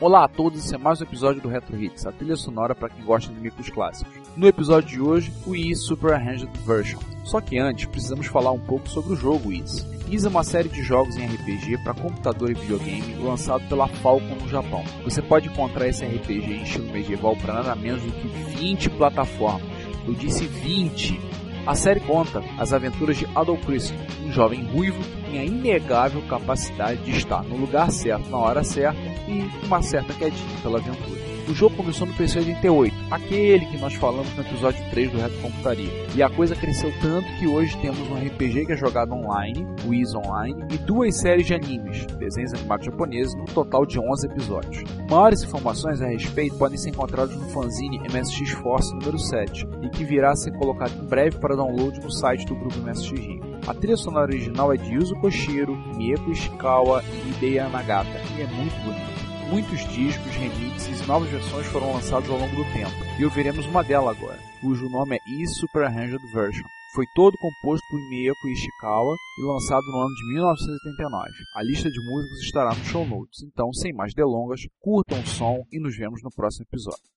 Olá a todos, esse é mais um episódio do Retro Hits, a trilha sonora para quem gosta de micros clássicos. No episódio de hoje, o Wii Super Arranged Version. Só que antes, precisamos falar um pouco sobre o jogo Wii. Is é uma série de jogos em RPG para computador e videogame lançado pela Falcon no Japão. Você pode encontrar esse RPG em estilo medieval para nada menos do que 20 plataformas. Eu disse 20! A série conta as aventuras de Adolf Christ, um jovem ruivo tem a inegável capacidade de estar no lugar certo na hora certa e uma certa quedinha pela aventura. O jogo começou no PC 88, aquele que nós falamos no episódio 3 do Reto Computaria. E a coisa cresceu tanto que hoje temos um RPG que é jogado online, Is Online, e duas séries de animes, desenhos animados japoneses, no total de 11 episódios. Maiores informações a respeito podem ser encontradas no fanzine MSX Force número 7, e que virá a ser colocado em breve para download no site do grupo MSX Rio. A trilha sonora original é de Yuzo Koshiro, Mieko Ishikawa e Hideo Nagata, e é muito bonita. Muitos discos, remixes e novas versões foram lançados ao longo do tempo, e ouviremos uma delas agora, cujo nome é E Super Arranged Version. Foi todo composto por Mieko Ishikawa e lançado no ano de 1989. A lista de músicas estará no show notes, então, sem mais delongas, curtam o som e nos vemos no próximo episódio.